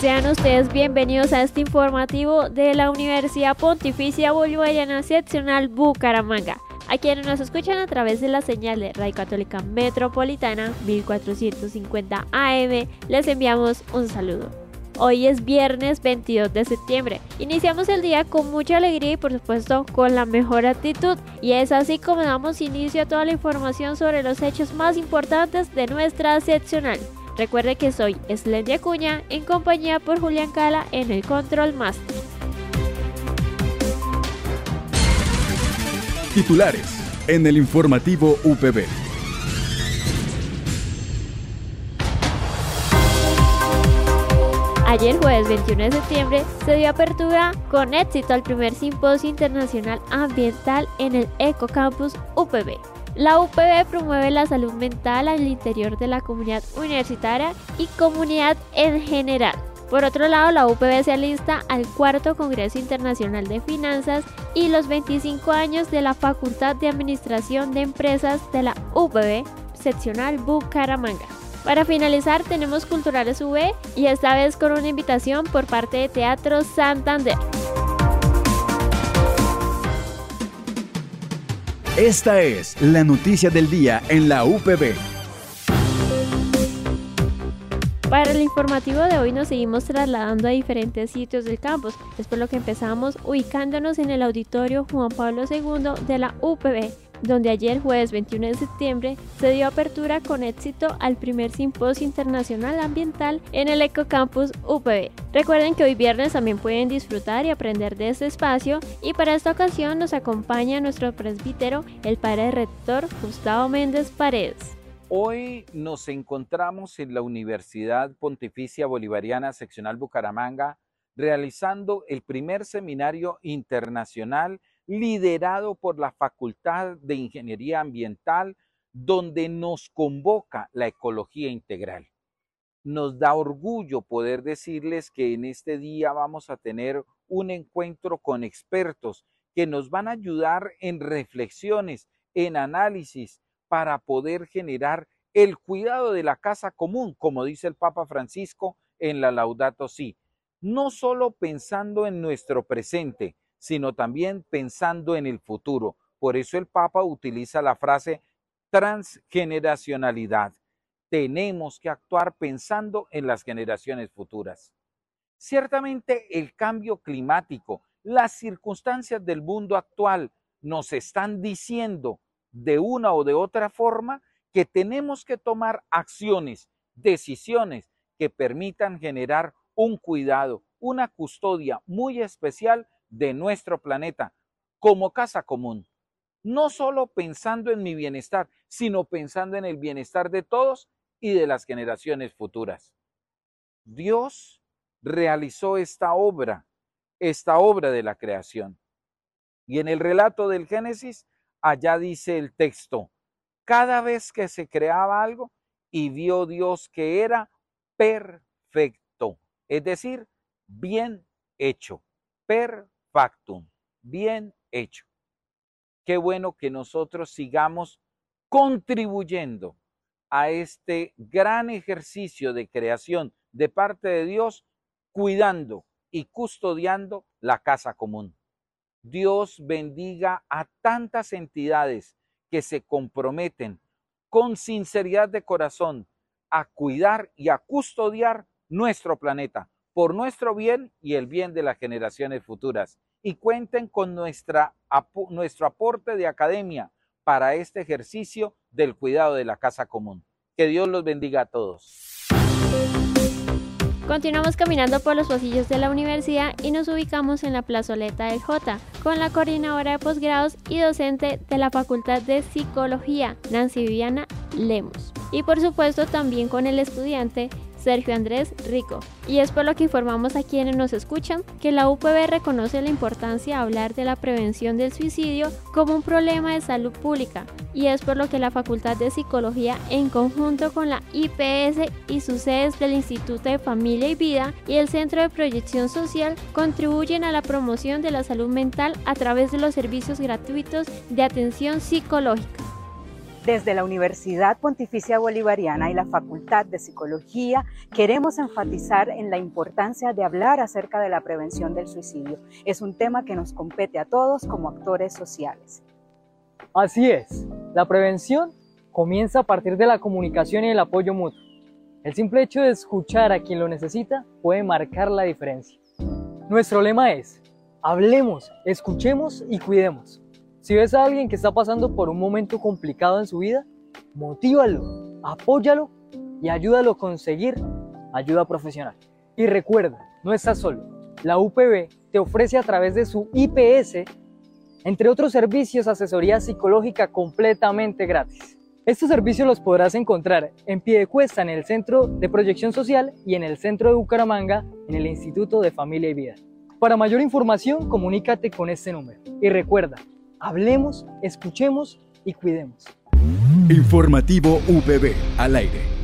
Sean ustedes bienvenidos a este informativo de la Universidad Pontificia Bolivariana Seccional Bucaramanga. A quienes nos escuchan a través de la señal de Radio Católica Metropolitana 1450 AM, les enviamos un saludo. Hoy es viernes 22 de septiembre. Iniciamos el día con mucha alegría y por supuesto con la mejor actitud. Y es así como damos inicio a toda la información sobre los hechos más importantes de nuestra seccional. Recuerde que soy Slendy Acuña en compañía por Julián Cala en el Control Master. Titulares en el informativo UPB. Ayer jueves 21 de septiembre se dio apertura con éxito al primer simposio internacional ambiental en el Ecocampus UPB. La UPB promueve la salud mental al interior de la comunidad universitaria y comunidad en general. Por otro lado, la UPB se alista al cuarto Congreso Internacional de Finanzas y los 25 años de la Facultad de Administración de Empresas de la UPB, seccional Bucaramanga. Para finalizar, tenemos Culturales UB y esta vez con una invitación por parte de Teatro Santander. Esta es la noticia del día en la UPB. Para el informativo de hoy nos seguimos trasladando a diferentes sitios del campus. Es por lo que empezamos ubicándonos en el auditorio Juan Pablo II de la UPB donde ayer jueves 21 de septiembre se dio apertura con éxito al primer simposio internacional ambiental en el Ecocampus UPB. Recuerden que hoy viernes también pueden disfrutar y aprender de este espacio y para esta ocasión nos acompaña nuestro presbítero, el padre rector Gustavo Méndez Paredes. Hoy nos encontramos en la Universidad Pontificia Bolivariana Seccional Bucaramanga realizando el primer seminario internacional liderado por la Facultad de Ingeniería Ambiental, donde nos convoca la ecología integral. Nos da orgullo poder decirles que en este día vamos a tener un encuentro con expertos que nos van a ayudar en reflexiones, en análisis, para poder generar el cuidado de la casa común, como dice el Papa Francisco en la Laudato Si. No solo pensando en nuestro presente, sino también pensando en el futuro. Por eso el Papa utiliza la frase transgeneracionalidad. Tenemos que actuar pensando en las generaciones futuras. Ciertamente el cambio climático, las circunstancias del mundo actual nos están diciendo de una o de otra forma que tenemos que tomar acciones, decisiones que permitan generar un cuidado, una custodia muy especial de nuestro planeta como casa común, no solo pensando en mi bienestar, sino pensando en el bienestar de todos y de las generaciones futuras. Dios realizó esta obra, esta obra de la creación. Y en el relato del Génesis, allá dice el texto, cada vez que se creaba algo y vio Dios que era perfecto, es decir, bien hecho, perfecto factum, bien hecho. Qué bueno que nosotros sigamos contribuyendo a este gran ejercicio de creación de parte de Dios, cuidando y custodiando la casa común. Dios bendiga a tantas entidades que se comprometen con sinceridad de corazón a cuidar y a custodiar nuestro planeta, por nuestro bien y el bien de las generaciones futuras. Y cuenten con nuestra, nuestro aporte de academia para este ejercicio del cuidado de la casa común. Que Dios los bendiga a todos. Continuamos caminando por los pasillos de la universidad y nos ubicamos en la plazoleta del J con la coordinadora de posgrados y docente de la Facultad de Psicología, Nancy Viviana Lemos. y por supuesto también con el estudiante Sergio Andrés Rico. Y es por lo que informamos a quienes nos escuchan que la UPB reconoce la importancia de hablar de la prevención del suicidio como un problema de salud pública. Y es por lo que la Facultad de Psicología, en conjunto con la IPS y sus sedes del Instituto de Familia y Vida y el Centro de Proyección Social, contribuyen a la promoción de la salud mental a través de los servicios gratuitos de atención psicológica. Desde la Universidad Pontificia Bolivariana y la Facultad de Psicología queremos enfatizar en la importancia de hablar acerca de la prevención del suicidio. Es un tema que nos compete a todos como actores sociales. Así es, la prevención comienza a partir de la comunicación y el apoyo mutuo. El simple hecho de escuchar a quien lo necesita puede marcar la diferencia. Nuestro lema es, hablemos, escuchemos y cuidemos. Si ves a alguien que está pasando por un momento complicado en su vida, motívalo, apóyalo y ayúdalo a conseguir ayuda profesional. Y recuerda, no estás solo. La UPB te ofrece a través de su IPS, entre otros servicios, asesoría psicológica completamente gratis. Estos servicios los podrás encontrar en Piedecuesta en el Centro de Proyección Social y en el Centro de Bucaramanga en el Instituto de Familia y Vida. Para mayor información, comunícate con este número. Y recuerda, Hablemos, escuchemos y cuidemos. Informativo VB al aire.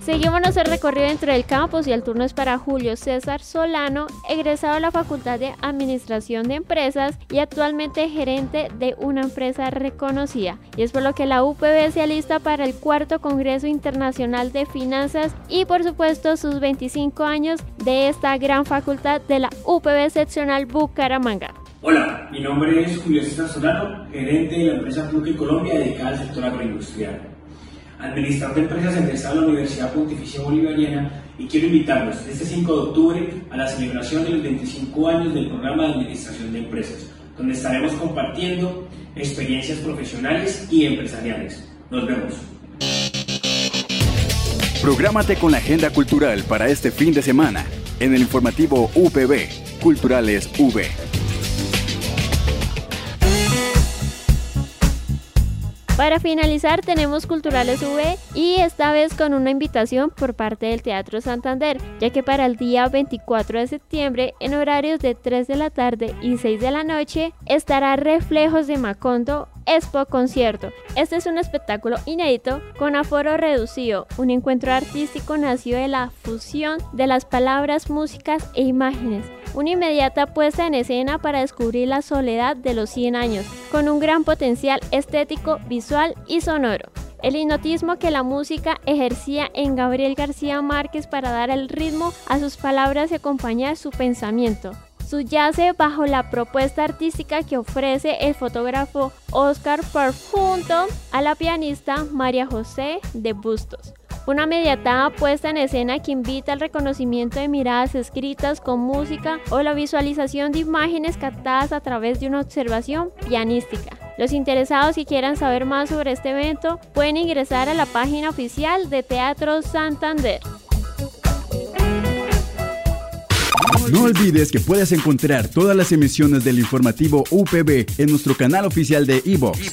Seguimos nuestro recorrido dentro del campus y el turno es para Julio César Solano, egresado de la Facultad de Administración de Empresas y actualmente gerente de una empresa reconocida. Y es por lo que la UPB se alista para el cuarto Congreso Internacional de Finanzas y por supuesto sus 25 años de esta gran facultad de la UPB seccional Bucaramanga. Hola, mi nombre es Julio César Solano, gerente de la empresa Fluke Colombia dedicada al sector agroindustrial. Administrador de empresas egresado de la Universidad Pontificia Bolivariana y quiero invitarlos este 5 de octubre a la celebración de los 25 años del programa de Administración de Empresas, donde estaremos compartiendo experiencias profesionales y empresariales. Nos vemos. Prográmate con la agenda cultural para este fin de semana en el informativo UPB, Culturales V. Para finalizar tenemos Culturales V y esta vez con una invitación por parte del Teatro Santander, ya que para el día 24 de septiembre en horarios de 3 de la tarde y 6 de la noche estará Reflejos de Macondo Expo Concierto. Este es un espectáculo inédito con aforo reducido, un encuentro artístico nacido de la fusión de las palabras, músicas e imágenes. Una inmediata puesta en escena para descubrir la soledad de los 100 años, con un gran potencial estético, visual y sonoro. El hipnotismo que la música ejercía en Gabriel García Márquez para dar el ritmo a sus palabras y acompañar su pensamiento subyace bajo la propuesta artística que ofrece el fotógrafo Oscar Parfunto a la pianista María José de Bustos. Una mediatada puesta en escena que invita al reconocimiento de miradas escritas con música o la visualización de imágenes captadas a través de una observación pianística. Los interesados que quieran saber más sobre este evento pueden ingresar a la página oficial de Teatro Santander. No olvides que puedes encontrar todas emisiones del informativo UPB en nuestro canal oficial de iVox,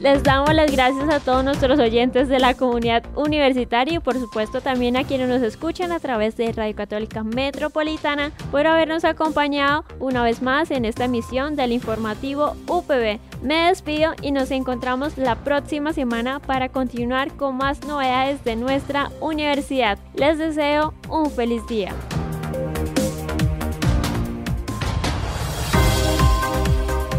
Les damos las gracias a todos nuestros oyentes de la comunidad universitaria y por supuesto también a quienes nos escuchan a través de Radio Católica Metropolitana por habernos acompañado una vez más en esta emisión del informativo UPB. Me despido y nos encontramos la próxima semana para continuar con más novedades de nuestra universidad. Les deseo un feliz día.